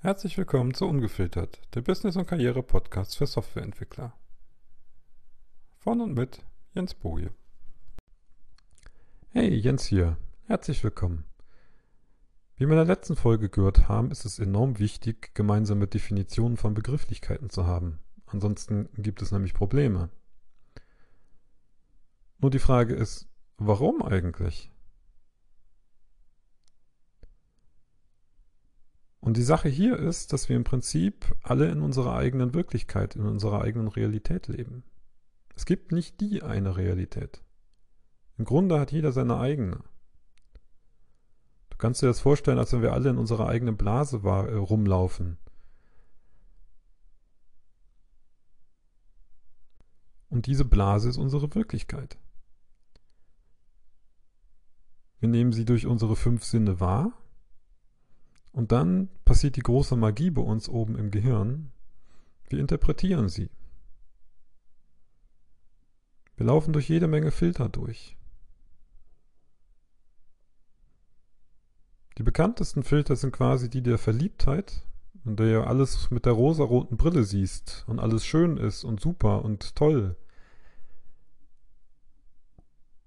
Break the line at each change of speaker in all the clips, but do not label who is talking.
Herzlich willkommen zu Ungefiltert, der Business- und Karriere-Podcast für Softwareentwickler. Von und mit Jens Boje. Hey, Jens hier. Herzlich willkommen. Wie wir in der letzten Folge gehört haben, ist es enorm wichtig, gemeinsame Definitionen von Begrifflichkeiten zu haben. Ansonsten gibt es nämlich Probleme. Nur die Frage ist, warum eigentlich? Und die Sache hier ist, dass wir im Prinzip alle in unserer eigenen Wirklichkeit, in unserer eigenen Realität leben. Es gibt nicht die eine Realität. Im Grunde hat jeder seine eigene. Du kannst dir das vorstellen, als wenn wir alle in unserer eigenen Blase war, äh, rumlaufen. Und diese Blase ist unsere Wirklichkeit. Wir nehmen sie durch unsere fünf Sinne wahr und dann passiert die große Magie bei uns oben im Gehirn. Wir interpretieren sie. Wir laufen durch jede Menge Filter durch. Die bekanntesten Filter sind quasi die der Verliebtheit, in der du alles mit der rosaroten Brille siehst und alles schön ist und super und toll.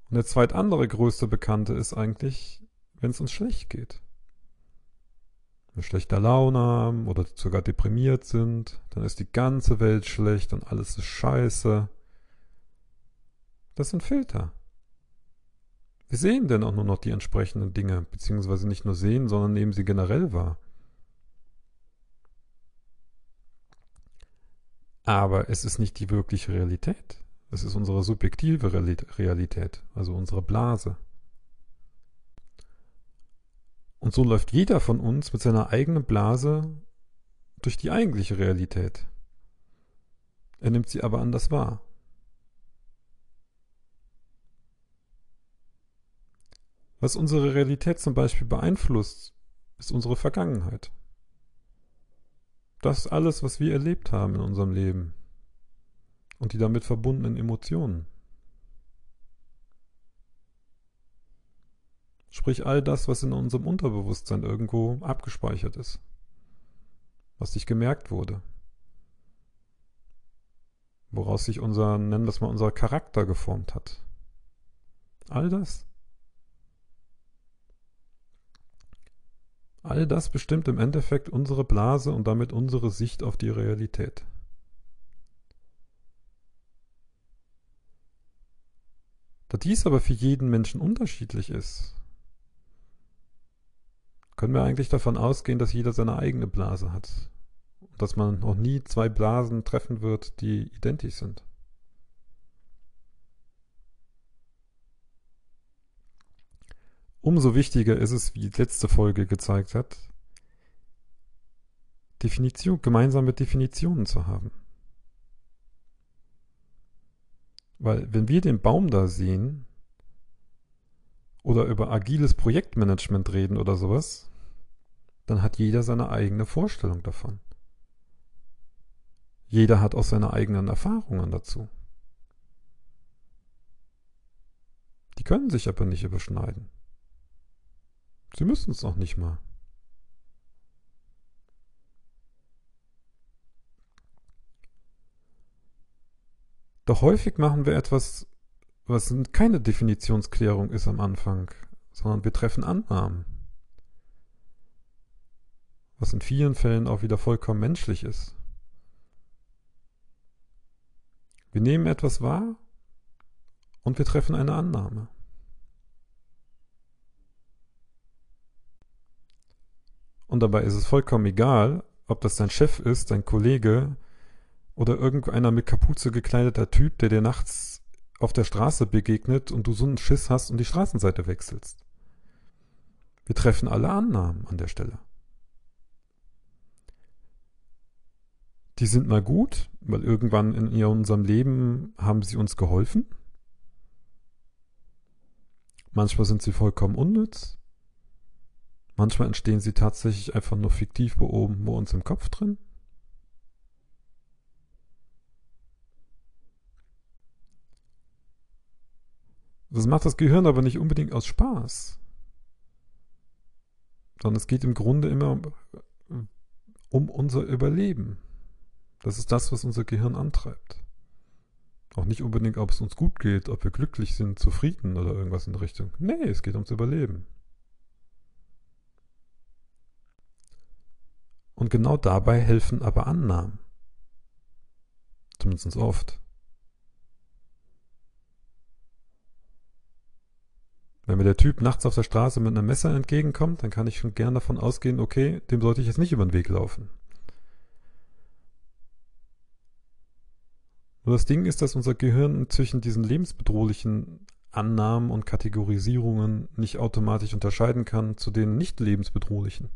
Und der zweit andere größte Bekannte ist eigentlich, wenn es uns schlecht geht schlechter Laune haben oder sogar deprimiert sind, dann ist die ganze Welt schlecht und alles ist scheiße. Das sind Filter. Wir sehen denn auch nur noch die entsprechenden Dinge, beziehungsweise nicht nur sehen, sondern nehmen sie generell wahr. Aber es ist nicht die wirkliche Realität. Es ist unsere subjektive Realität, also unsere Blase. Und so läuft jeder von uns mit seiner eigenen Blase durch die eigentliche Realität. Er nimmt sie aber anders wahr. Was unsere Realität zum Beispiel beeinflusst, ist unsere Vergangenheit. Das alles, was wir erlebt haben in unserem Leben und die damit verbundenen Emotionen. Sprich all das, was in unserem Unterbewusstsein irgendwo abgespeichert ist. Was sich gemerkt wurde. Woraus sich unser, nennen wir es mal, unser Charakter geformt hat. All das. All das bestimmt im Endeffekt unsere Blase und damit unsere Sicht auf die Realität. Da dies aber für jeden Menschen unterschiedlich ist, können wir eigentlich davon ausgehen, dass jeder seine eigene Blase hat. Und dass man noch nie zwei Blasen treffen wird, die identisch sind. Umso wichtiger ist es, wie die letzte Folge gezeigt hat, Definition, gemeinsame Definitionen zu haben. Weil wenn wir den Baum da sehen oder über agiles Projektmanagement reden oder sowas, dann hat jeder seine eigene Vorstellung davon. Jeder hat auch seine eigenen Erfahrungen dazu. Die können sich aber nicht überschneiden. Sie müssen es auch nicht mal. Doch häufig machen wir etwas, was keine Definitionsklärung ist am Anfang, sondern wir treffen Annahmen was in vielen Fällen auch wieder vollkommen menschlich ist. Wir nehmen etwas wahr und wir treffen eine Annahme. Und dabei ist es vollkommen egal, ob das dein Chef ist, dein Kollege oder irgendeiner mit Kapuze gekleideter Typ, der dir nachts auf der Straße begegnet und du so einen Schiss hast und die Straßenseite wechselst. Wir treffen alle Annahmen an der Stelle. Die sind mal gut, weil irgendwann in unserem Leben haben sie uns geholfen. Manchmal sind sie vollkommen unnütz. Manchmal entstehen sie tatsächlich einfach nur fiktiv bei oben bei uns im Kopf drin. Das macht das Gehirn aber nicht unbedingt aus Spaß. Sondern es geht im Grunde immer um unser Überleben. Das ist das, was unser Gehirn antreibt. Auch nicht unbedingt, ob es uns gut geht, ob wir glücklich sind, zufrieden oder irgendwas in der Richtung. Nee, es geht ums Überleben. Und genau dabei helfen aber Annahmen. Zumindest oft. Wenn mir der Typ nachts auf der Straße mit einem Messer entgegenkommt, dann kann ich schon gern davon ausgehen, okay, dem sollte ich jetzt nicht über den Weg laufen. Nur das Ding ist, dass unser Gehirn zwischen diesen lebensbedrohlichen Annahmen und Kategorisierungen nicht automatisch unterscheiden kann zu den nicht lebensbedrohlichen.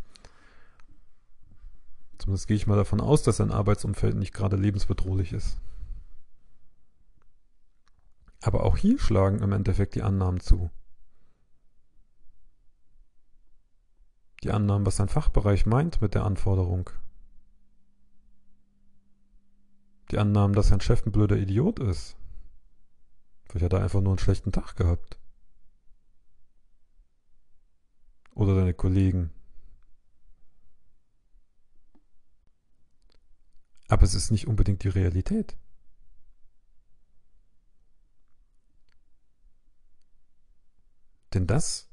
Zumindest gehe ich mal davon aus, dass ein Arbeitsumfeld nicht gerade lebensbedrohlich ist. Aber auch hier schlagen im Endeffekt die Annahmen zu. Die Annahmen, was ein Fachbereich meint mit der Anforderung. Die Annahmen, dass sein Chef ein blöder Idiot ist. Vielleicht hat er einfach nur einen schlechten Tag gehabt. Oder deine Kollegen. Aber es ist nicht unbedingt die Realität. Denn das,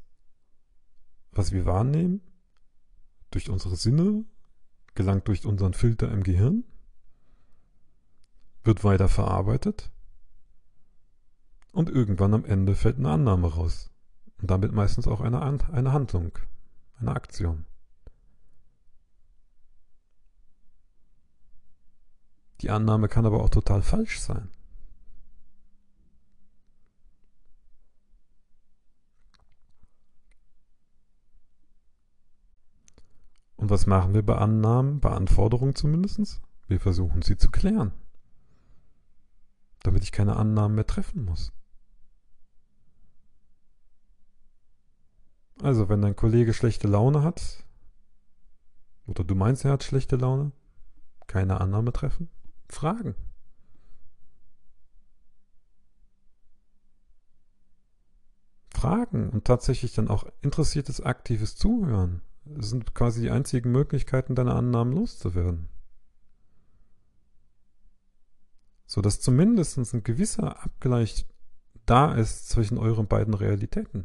was wir wahrnehmen, durch unsere Sinne, gelangt durch unseren Filter im Gehirn, wird weiter verarbeitet und irgendwann am Ende fällt eine Annahme raus. Und damit meistens auch eine, eine Handlung, eine Aktion. Die Annahme kann aber auch total falsch sein. Und was machen wir bei Annahmen, bei Anforderungen zumindest? Wir versuchen sie zu klären, damit ich keine Annahmen mehr treffen muss. Also, wenn dein Kollege schlechte Laune hat, oder du meinst, er hat schlechte Laune, keine Annahme treffen, fragen. Fragen und tatsächlich dann auch interessiertes, aktives Zuhören. Sind quasi die einzigen Möglichkeiten, deine Annahmen loszuwerden. Sodass zumindest ein gewisser Abgleich da ist zwischen euren beiden Realitäten.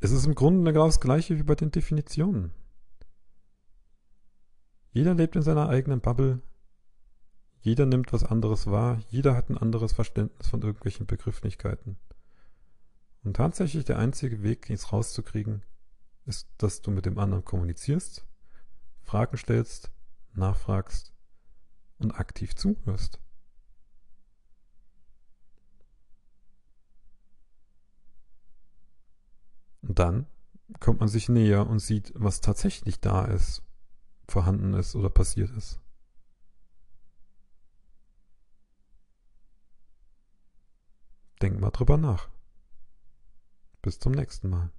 Es ist im Grunde genau das gleiche wie bei den Definitionen. Jeder lebt in seiner eigenen Bubble. Jeder nimmt was anderes wahr. Jeder hat ein anderes Verständnis von irgendwelchen Begrifflichkeiten. Und tatsächlich der einzige Weg, dies rauszukriegen, ist, dass du mit dem anderen kommunizierst, Fragen stellst, nachfragst und aktiv zuhörst. Und dann kommt man sich näher und sieht, was tatsächlich da ist, vorhanden ist oder passiert ist. Denk mal drüber nach. Bis zum nächsten Mal.